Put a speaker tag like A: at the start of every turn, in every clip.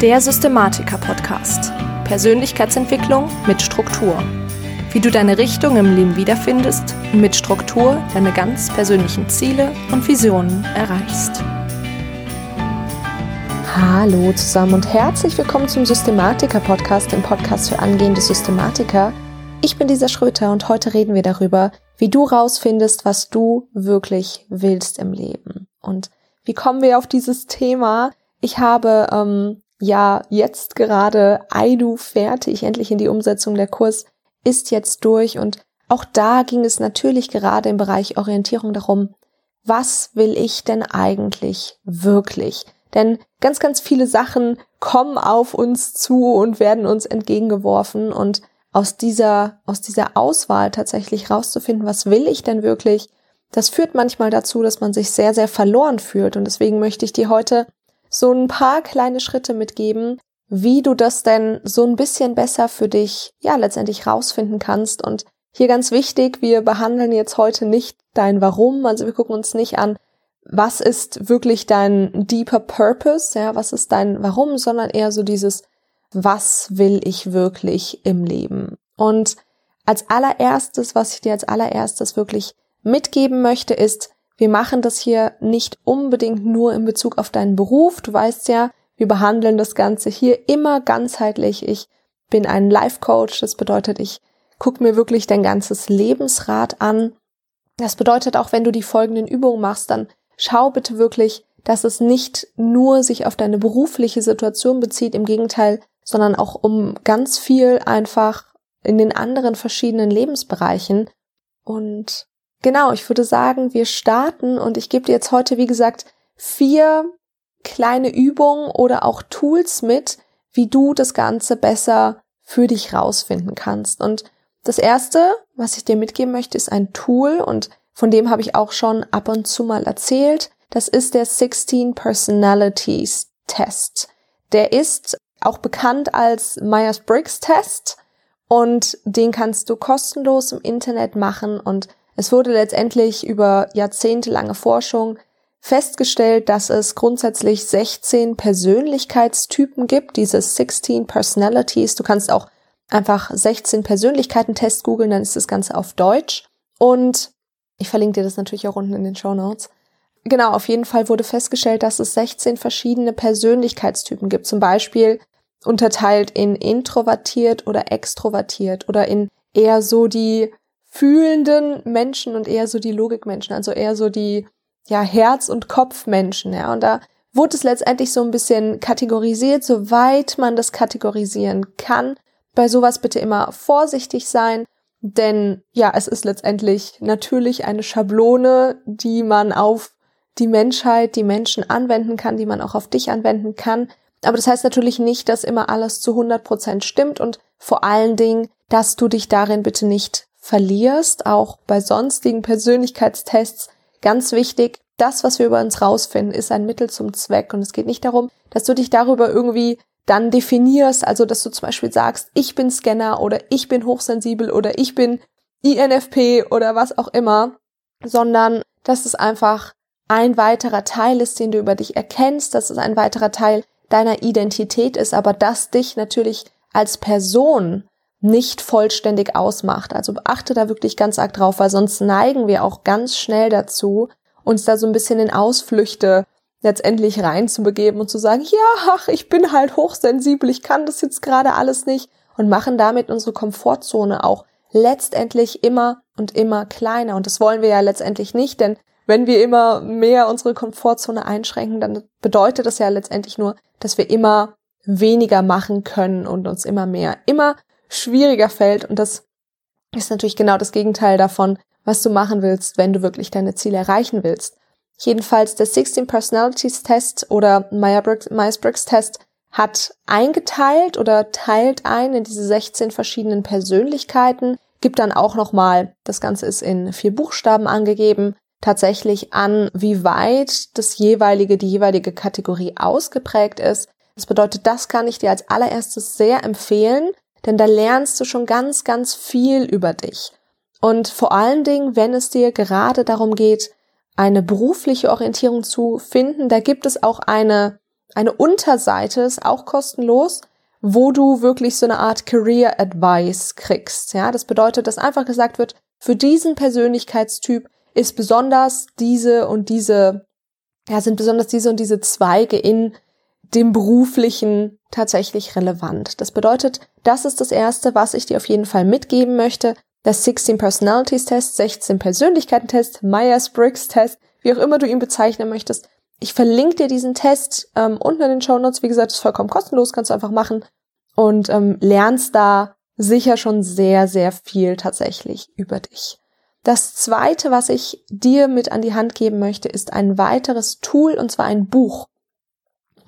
A: Der Systematiker-Podcast. Persönlichkeitsentwicklung mit Struktur. Wie du deine Richtung im Leben wiederfindest und mit Struktur deine ganz persönlichen Ziele und Visionen erreichst.
B: Hallo zusammen und herzlich willkommen zum Systematiker-Podcast, dem Podcast für angehende Systematiker. Ich bin Lisa Schröter und heute reden wir darüber, wie du rausfindest, was du wirklich willst im Leben. Und wie kommen wir auf dieses Thema? Ich habe ähm, ja jetzt gerade IDU fertig, endlich in die Umsetzung. Der Kurs ist jetzt durch und auch da ging es natürlich gerade im Bereich Orientierung darum, was will ich denn eigentlich wirklich? Denn ganz, ganz viele Sachen kommen auf uns zu und werden uns entgegengeworfen und aus dieser, aus dieser Auswahl tatsächlich rauszufinden, was will ich denn wirklich, das führt manchmal dazu, dass man sich sehr, sehr verloren fühlt. Und deswegen möchte ich dir heute so ein paar kleine Schritte mitgeben, wie du das denn so ein bisschen besser für dich, ja, letztendlich rausfinden kannst. Und hier ganz wichtig, wir behandeln jetzt heute nicht dein Warum, also wir gucken uns nicht an, was ist wirklich dein deeper Purpose, ja, was ist dein Warum, sondern eher so dieses, was will ich wirklich im Leben? Und als allererstes, was ich dir als allererstes wirklich mitgeben möchte, ist, wir machen das hier nicht unbedingt nur in Bezug auf deinen Beruf. Du weißt ja, wir behandeln das Ganze hier immer ganzheitlich. Ich bin ein Life Coach. Das bedeutet, ich gucke mir wirklich dein ganzes Lebensrad an. Das bedeutet auch, wenn du die folgenden Übungen machst, dann schau bitte wirklich, dass es nicht nur sich auf deine berufliche Situation bezieht, im Gegenteil, sondern auch um ganz viel einfach in den anderen verschiedenen Lebensbereichen. Und Genau, ich würde sagen, wir starten und ich gebe dir jetzt heute, wie gesagt, vier kleine Übungen oder auch Tools mit, wie du das Ganze besser für dich rausfinden kannst. Und das erste, was ich dir mitgeben möchte, ist ein Tool und von dem habe ich auch schon ab und zu mal erzählt. Das ist der 16 Personalities Test. Der ist auch bekannt als Myers-Briggs Test und den kannst du kostenlos im Internet machen und es wurde letztendlich über jahrzehntelange Forschung festgestellt, dass es grundsätzlich 16 Persönlichkeitstypen gibt, diese 16 Personalities. Du kannst auch einfach 16 Persönlichkeiten-Test googeln, dann ist das Ganze auf Deutsch. Und ich verlinke dir das natürlich auch unten in den Show Notes. Genau, auf jeden Fall wurde festgestellt, dass es 16 verschiedene Persönlichkeitstypen gibt. Zum Beispiel unterteilt in introvertiert oder extrovertiert oder in eher so die fühlenden Menschen und eher so die Logikmenschen, also eher so die ja Herz- und Kopfmenschen, ja. Und da wurde es letztendlich so ein bisschen kategorisiert, soweit man das kategorisieren kann. Bei sowas bitte immer vorsichtig sein, denn ja, es ist letztendlich natürlich eine Schablone, die man auf die Menschheit, die Menschen anwenden kann, die man auch auf dich anwenden kann. Aber das heißt natürlich nicht, dass immer alles zu 100 Prozent stimmt und vor allen Dingen, dass du dich darin bitte nicht verlierst, auch bei sonstigen Persönlichkeitstests. Ganz wichtig, das, was wir über uns rausfinden, ist ein Mittel zum Zweck. Und es geht nicht darum, dass du dich darüber irgendwie dann definierst, also dass du zum Beispiel sagst, ich bin Scanner oder ich bin hochsensibel oder ich bin INFP oder was auch immer, sondern dass es einfach ein weiterer Teil ist, den du über dich erkennst, dass es ein weiterer Teil deiner Identität ist, aber dass dich natürlich als Person nicht vollständig ausmacht. Also beachte da wirklich ganz arg drauf, weil sonst neigen wir auch ganz schnell dazu, uns da so ein bisschen in Ausflüchte letztendlich reinzubegeben und zu sagen, ja, ach, ich bin halt hochsensibel, ich kann das jetzt gerade alles nicht und machen damit unsere Komfortzone auch letztendlich immer und immer kleiner. Und das wollen wir ja letztendlich nicht, denn wenn wir immer mehr unsere Komfortzone einschränken, dann bedeutet das ja letztendlich nur, dass wir immer weniger machen können und uns immer mehr, immer schwieriger fällt. Und das ist natürlich genau das Gegenteil davon, was du machen willst, wenn du wirklich deine Ziele erreichen willst. Jedenfalls der 16 Personalities Test oder Myers-Briggs Test hat eingeteilt oder teilt ein in diese 16 verschiedenen Persönlichkeiten, gibt dann auch nochmal, das Ganze ist in vier Buchstaben angegeben, tatsächlich an, wie weit das jeweilige, die jeweilige Kategorie ausgeprägt ist. Das bedeutet, das kann ich dir als allererstes sehr empfehlen, denn da lernst du schon ganz, ganz viel über dich. Und vor allen Dingen, wenn es dir gerade darum geht, eine berufliche Orientierung zu finden, da gibt es auch eine eine Unterseite ist auch kostenlos, wo du wirklich so eine Art Career Advice kriegst. Ja, das bedeutet, dass einfach gesagt wird, für diesen Persönlichkeitstyp ist besonders diese und diese, ja, sind besonders diese und diese Zweige in dem beruflichen tatsächlich relevant. Das bedeutet, das ist das erste, was ich dir auf jeden Fall mitgeben möchte. Das 16 Personalities Test, 16 Persönlichkeiten Test, Myers-Briggs Test, wie auch immer du ihn bezeichnen möchtest. Ich verlinke dir diesen Test ähm, unten in den Show Notes. Wie gesagt, ist vollkommen kostenlos, kannst du einfach machen und ähm, lernst da sicher schon sehr, sehr viel tatsächlich über dich. Das zweite, was ich dir mit an die Hand geben möchte, ist ein weiteres Tool und zwar ein Buch.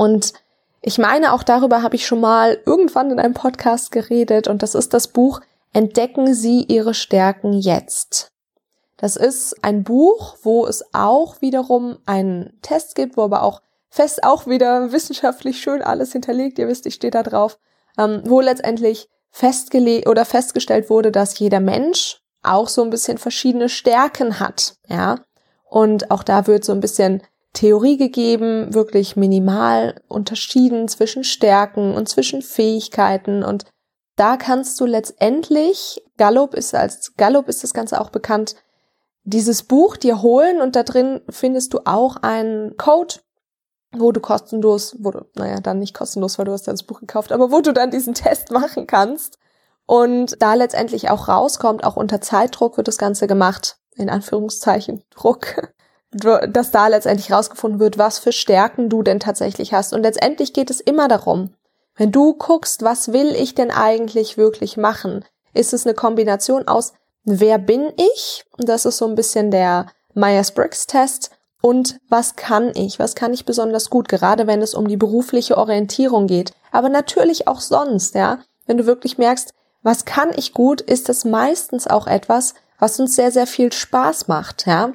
B: Und ich meine, auch darüber habe ich schon mal irgendwann in einem Podcast geredet und das ist das Buch Entdecken Sie Ihre Stärken jetzt. Das ist ein Buch, wo es auch wiederum einen Test gibt, wo aber auch fest auch wieder wissenschaftlich schön alles hinterlegt. Ihr wisst, ich stehe da drauf, ähm, wo letztendlich festgelegt oder festgestellt wurde, dass jeder Mensch auch so ein bisschen verschiedene Stärken hat, ja. Und auch da wird so ein bisschen Theorie gegeben, wirklich minimal unterschieden zwischen Stärken und zwischen Fähigkeiten. Und da kannst du letztendlich, Gallup ist als Gallup ist das Ganze auch bekannt, dieses Buch dir holen und da drin findest du auch einen Code, wo du kostenlos, wo du, naja, dann nicht kostenlos, weil du hast das Buch gekauft, aber wo du dann diesen Test machen kannst. Und da letztendlich auch rauskommt, auch unter Zeitdruck wird das Ganze gemacht, in Anführungszeichen Druck, dass da letztendlich rausgefunden wird, was für Stärken du denn tatsächlich hast. Und letztendlich geht es immer darum, wenn du guckst, was will ich denn eigentlich wirklich machen, ist es eine Kombination aus, wer bin ich? Das ist so ein bisschen der Myers-Briggs-Test. Und was kann ich? Was kann ich besonders gut? Gerade wenn es um die berufliche Orientierung geht. Aber natürlich auch sonst, ja. Wenn du wirklich merkst, was kann ich gut, ist das meistens auch etwas, was uns sehr, sehr viel Spaß macht, ja.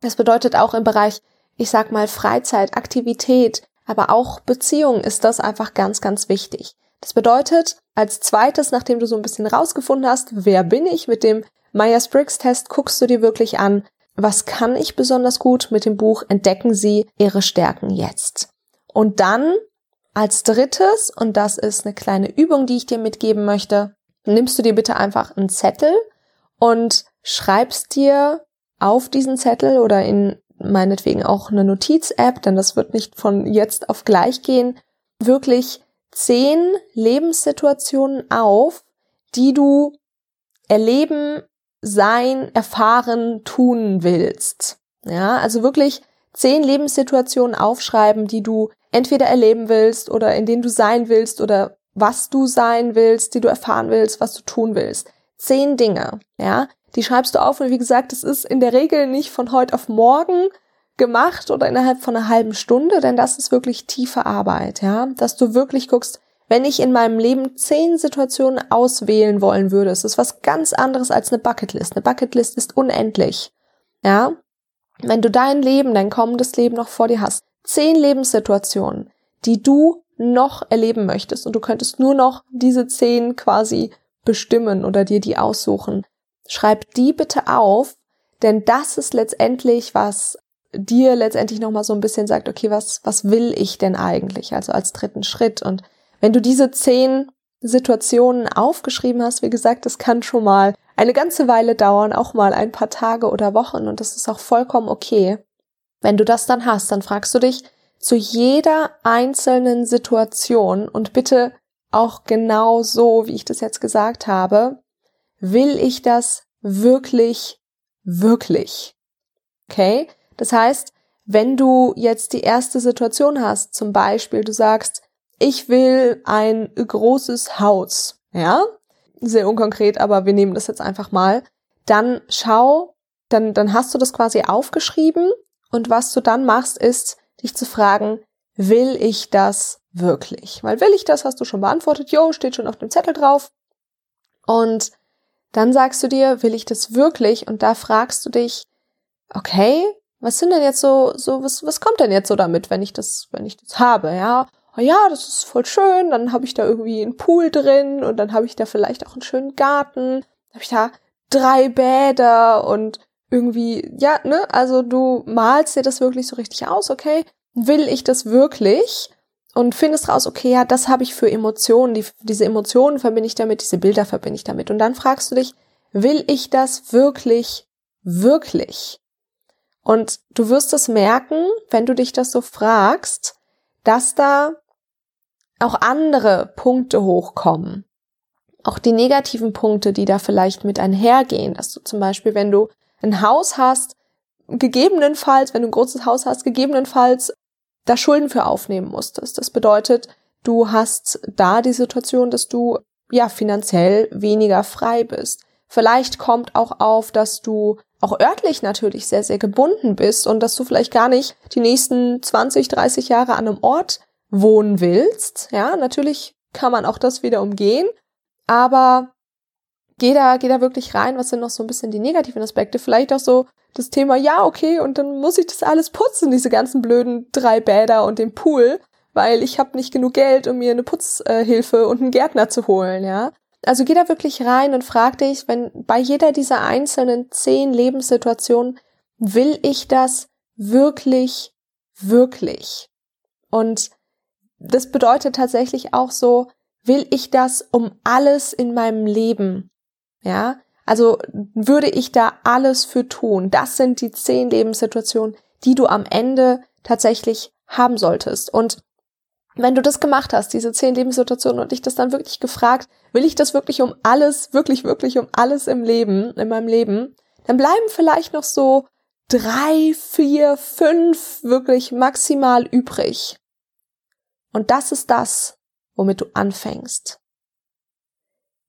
B: Das bedeutet auch im Bereich, ich sag mal, Freizeit, Aktivität, aber auch Beziehung ist das einfach ganz, ganz wichtig. Das bedeutet, als zweites, nachdem du so ein bisschen rausgefunden hast, wer bin ich mit dem Myers-Briggs-Test, guckst du dir wirklich an, was kann ich besonders gut mit dem Buch Entdecken Sie Ihre Stärken jetzt. Und dann als drittes, und das ist eine kleine Übung, die ich dir mitgeben möchte, nimmst du dir bitte einfach einen Zettel und schreibst dir auf diesen Zettel oder in meinetwegen auch eine Notiz-App, denn das wird nicht von jetzt auf gleich gehen, wirklich zehn Lebenssituationen auf, die du erleben, sein, erfahren, tun willst. Ja, also wirklich zehn Lebenssituationen aufschreiben, die du entweder erleben willst oder in denen du sein willst oder was du sein willst, die du erfahren willst, was du tun willst. Zehn Dinge, ja, die schreibst du auf und wie gesagt, es ist in der Regel nicht von heute auf morgen gemacht oder innerhalb von einer halben Stunde, denn das ist wirklich tiefe Arbeit, ja, dass du wirklich guckst, wenn ich in meinem Leben zehn Situationen auswählen wollen würde, ist es was ganz anderes als eine Bucketlist. Eine Bucketlist ist unendlich, ja. Wenn du dein Leben, dein kommendes Leben noch vor dir hast, zehn Lebenssituationen, die du noch erleben möchtest und du könntest nur noch diese zehn quasi bestimmen oder dir die aussuchen, Schreib die bitte auf, denn das ist letztendlich, was dir letztendlich nochmal so ein bisschen sagt, okay, was, was will ich denn eigentlich? Also als dritten Schritt. Und wenn du diese zehn Situationen aufgeschrieben hast, wie gesagt, das kann schon mal eine ganze Weile dauern, auch mal ein paar Tage oder Wochen und das ist auch vollkommen okay. Wenn du das dann hast, dann fragst du dich zu jeder einzelnen Situation und bitte auch genau so, wie ich das jetzt gesagt habe, will ich das wirklich, wirklich? Okay? Das heißt, wenn du jetzt die erste Situation hast, zum Beispiel du sagst, ich will ein großes Haus, ja? Sehr unkonkret, aber wir nehmen das jetzt einfach mal. Dann schau, dann, dann hast du das quasi aufgeschrieben und was du dann machst, ist, dich zu fragen, will ich das wirklich? Weil will ich das, hast du schon beantwortet, jo, steht schon auf dem Zettel drauf. Und dann sagst du dir, will ich das wirklich? Und da fragst du dich, okay, was sind denn jetzt so, so, was, was kommt denn jetzt so damit, wenn ich das, wenn ich das habe, ja? Oh ja, das ist voll schön, dann habe ich da irgendwie einen Pool drin und dann habe ich da vielleicht auch einen schönen Garten, habe ich da drei Bäder und irgendwie, ja, ne, also du malst dir das wirklich so richtig aus, okay? Will ich das wirklich? Und findest raus, okay, ja, das habe ich für Emotionen, die, diese Emotionen verbinde ich damit, diese Bilder verbinde ich damit. Und dann fragst du dich, will ich das wirklich, wirklich? Und du wirst es merken, wenn du dich das so fragst, dass da auch andere Punkte hochkommen. Auch die negativen Punkte, die da vielleicht mit einhergehen, dass du zum Beispiel, wenn du ein Haus hast, gegebenenfalls, wenn du ein großes Haus hast, gegebenenfalls da Schulden für aufnehmen musstest. Das bedeutet, du hast da die Situation, dass du ja finanziell weniger frei bist. Vielleicht kommt auch auf, dass du auch örtlich natürlich sehr, sehr gebunden bist und dass du vielleicht gar nicht die nächsten 20, 30 Jahre an einem Ort wohnen willst. Ja, natürlich kann man auch das wieder umgehen, aber geh da, geh da wirklich rein, was sind noch so ein bisschen die negativen Aspekte. Vielleicht auch so das Thema, ja, okay, und dann muss ich das alles putzen, diese ganzen blöden drei Bäder und den Pool, weil ich habe nicht genug Geld, um mir eine Putzhilfe und einen Gärtner zu holen, ja. Also geh da wirklich rein und frag dich, wenn bei jeder dieser einzelnen zehn Lebenssituationen will ich das wirklich, wirklich? Und das bedeutet tatsächlich auch so, will ich das um alles in meinem Leben? Ja, also würde ich da alles für tun. Das sind die zehn Lebenssituationen, die du am Ende tatsächlich haben solltest. Und wenn du das gemacht hast, diese zehn Lebenssituationen und dich das dann wirklich gefragt, will ich das wirklich um alles, wirklich, wirklich um alles im Leben, in meinem Leben, dann bleiben vielleicht noch so drei, vier, fünf wirklich maximal übrig. Und das ist das, womit du anfängst.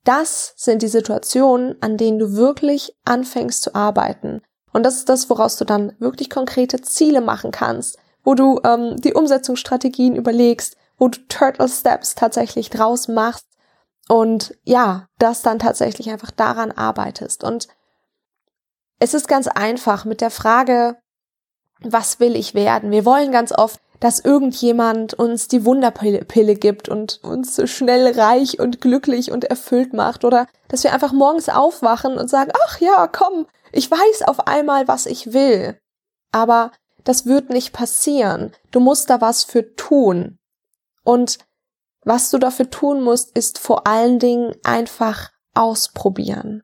B: Das sind die Situationen, an denen du wirklich anfängst zu arbeiten. Und das ist das, woraus du dann wirklich konkrete Ziele machen kannst, wo du ähm, die Umsetzungsstrategien überlegst, wo du Turtle Steps tatsächlich draus machst und ja, das dann tatsächlich einfach daran arbeitest. Und es ist ganz einfach mit der Frage, was will ich werden? Wir wollen ganz oft dass irgendjemand uns die Wunderpille gibt und uns schnell reich und glücklich und erfüllt macht oder dass wir einfach morgens aufwachen und sagen, ach ja, komm, ich weiß auf einmal, was ich will. Aber das wird nicht passieren. Du musst da was für tun. Und was du dafür tun musst, ist vor allen Dingen einfach ausprobieren.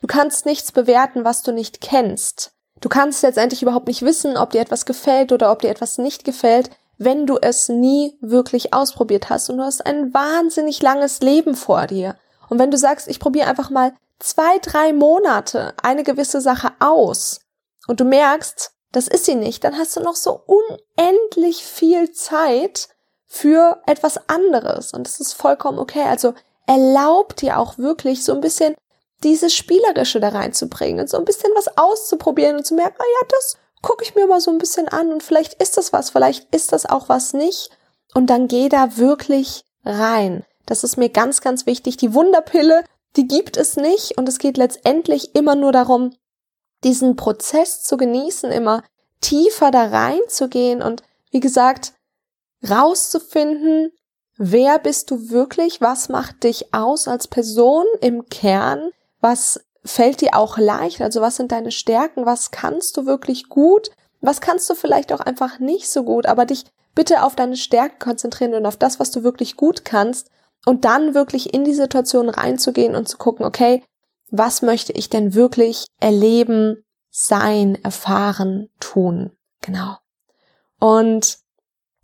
B: Du kannst nichts bewerten, was du nicht kennst. Du kannst letztendlich überhaupt nicht wissen, ob dir etwas gefällt oder ob dir etwas nicht gefällt, wenn du es nie wirklich ausprobiert hast und du hast ein wahnsinnig langes Leben vor dir. Und wenn du sagst, ich probiere einfach mal zwei, drei Monate eine gewisse Sache aus und du merkst, das ist sie nicht, dann hast du noch so unendlich viel Zeit für etwas anderes und das ist vollkommen okay. Also erlaub dir auch wirklich so ein bisschen dieses Spielerische da reinzubringen und so ein bisschen was auszuprobieren und zu merken, ah ja, das gucke ich mir mal so ein bisschen an und vielleicht ist das was, vielleicht ist das auch was nicht. Und dann geh da wirklich rein. Das ist mir ganz, ganz wichtig. Die Wunderpille, die gibt es nicht und es geht letztendlich immer nur darum, diesen Prozess zu genießen, immer tiefer da reinzugehen und wie gesagt, rauszufinden, wer bist du wirklich, was macht dich aus als Person im Kern, was fällt dir auch leicht, also was sind deine Stärken, was kannst du wirklich gut, was kannst du vielleicht auch einfach nicht so gut, aber dich bitte auf deine Stärken konzentrieren und auf das, was du wirklich gut kannst und dann wirklich in die Situation reinzugehen und zu gucken, okay, was möchte ich denn wirklich erleben, sein, erfahren, tun. Genau. Und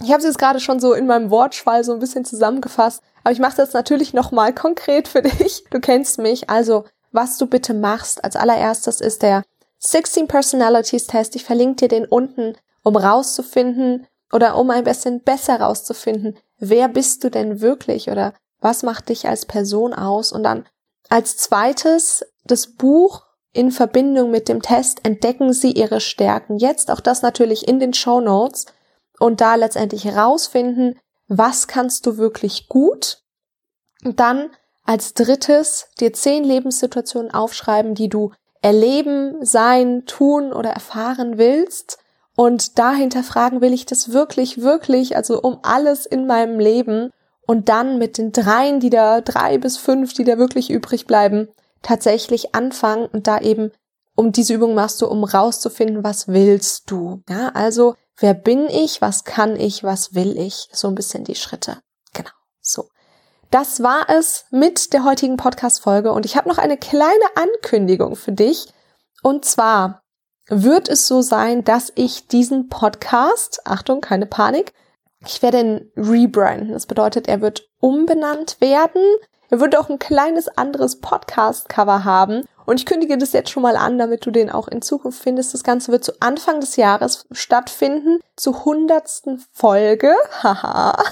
B: ich habe es jetzt gerade schon so in meinem Wortschwall so ein bisschen zusammengefasst, aber ich mache das natürlich nochmal konkret für dich. Du kennst mich, also was du bitte machst. Als allererstes ist der 16 Personalities Test. Ich verlinke dir den unten, um rauszufinden oder um ein bisschen besser rauszufinden, wer bist du denn wirklich oder was macht dich als Person aus? Und dann als zweites das Buch in Verbindung mit dem Test entdecken Sie Ihre Stärken. Jetzt auch das natürlich in den Show Notes und da letztendlich herausfinden, was kannst du wirklich gut? Und dann als drittes dir zehn Lebenssituationen aufschreiben, die du erleben, sein, tun oder erfahren willst. Und dahinter fragen, will ich das wirklich, wirklich, also um alles in meinem Leben. Und dann mit den dreien, die da, drei bis fünf, die da wirklich übrig bleiben, tatsächlich anfangen und da eben um diese Übung machst du, um rauszufinden, was willst du. Ja, also wer bin ich, was kann ich, was will ich, so ein bisschen die Schritte. Genau, so. Das war es mit der heutigen Podcast-Folge und ich habe noch eine kleine Ankündigung für dich. Und zwar wird es so sein, dass ich diesen Podcast, Achtung, keine Panik, ich werde ihn rebranden. Das bedeutet, er wird umbenannt werden. Er wird auch ein kleines anderes Podcast-Cover haben. Und ich kündige das jetzt schon mal an, damit du den auch in Zukunft findest. Das Ganze wird zu Anfang des Jahres stattfinden, zur hundertsten Folge. Haha.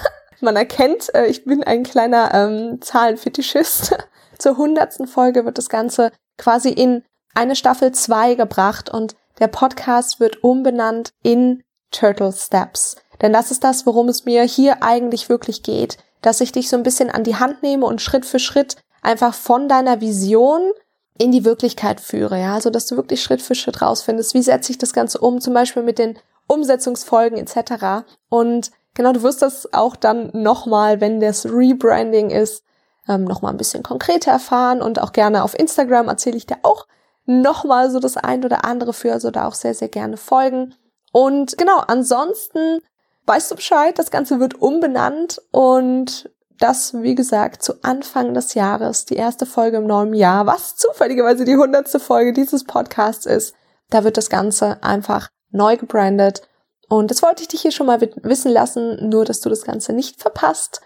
B: Man erkennt, äh, ich bin ein kleiner ähm, Zahlenfetischist. zur hundertsten Folge wird das Ganze quasi in eine Staffel 2 gebracht und der Podcast wird umbenannt in Turtle Steps. Denn das ist das, worum es mir hier eigentlich wirklich geht, dass ich dich so ein bisschen an die Hand nehme und Schritt für Schritt einfach von deiner Vision in die Wirklichkeit führe, ja, also dass du wirklich Schritt für Schritt rausfindest, wie setze ich das Ganze um, zum Beispiel mit den Umsetzungsfolgen etc. Und genau, du wirst das auch dann nochmal, wenn das Rebranding ist, ähm, nochmal ein bisschen konkreter erfahren und auch gerne auf Instagram erzähle ich dir auch nochmal so das ein oder andere für, also da auch sehr, sehr gerne folgen. Und genau, ansonsten weißt du Bescheid, das Ganze wird umbenannt und das, wie gesagt, zu Anfang des Jahres, die erste Folge im neuen Jahr, was zufälligerweise die hundertste Folge dieses Podcasts ist, da wird das Ganze einfach neu gebrandet. Und das wollte ich dich hier schon mal wissen lassen, nur dass du das Ganze nicht verpasst.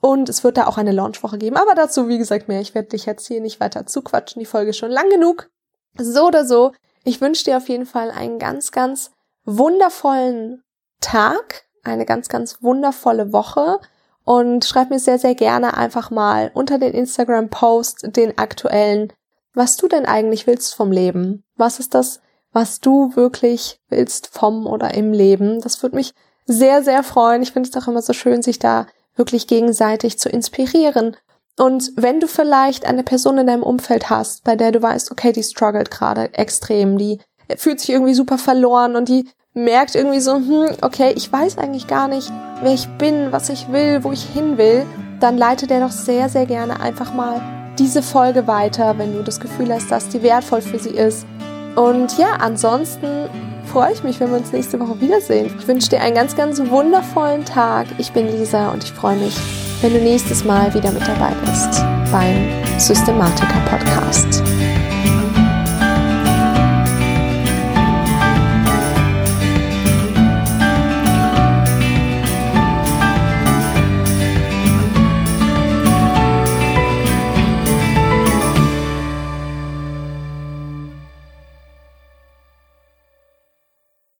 B: Und es wird da auch eine Launchwoche geben. Aber dazu, wie gesagt, mehr. Ich werde dich jetzt hier nicht weiter zuquatschen. Die Folge ist schon lang genug. So oder so. Ich wünsche dir auf jeden Fall einen ganz, ganz wundervollen Tag eine ganz, ganz wundervolle Woche und schreib mir sehr, sehr gerne einfach mal unter den Instagram-Post den aktuellen, was du denn eigentlich willst vom Leben. Was ist das, was du wirklich willst vom oder im Leben? Das würde mich sehr, sehr freuen. Ich finde es doch immer so schön, sich da wirklich gegenseitig zu inspirieren. Und wenn du vielleicht eine Person in deinem Umfeld hast, bei der du weißt, okay, die struggelt gerade extrem, die fühlt sich irgendwie super verloren und die merkt irgendwie so, hm, okay, ich weiß eigentlich gar nicht, wer ich bin, was ich will, wo ich hin will, dann leitet er doch sehr, sehr gerne einfach mal diese Folge weiter, wenn du das Gefühl hast, dass die wertvoll für sie ist. Und ja, ansonsten freue ich mich, wenn wir uns nächste Woche wiedersehen. Ich wünsche dir einen ganz, ganz wundervollen Tag. Ich bin Lisa und ich freue mich, wenn du nächstes Mal wieder mit dabei bist beim Systematiker Podcast.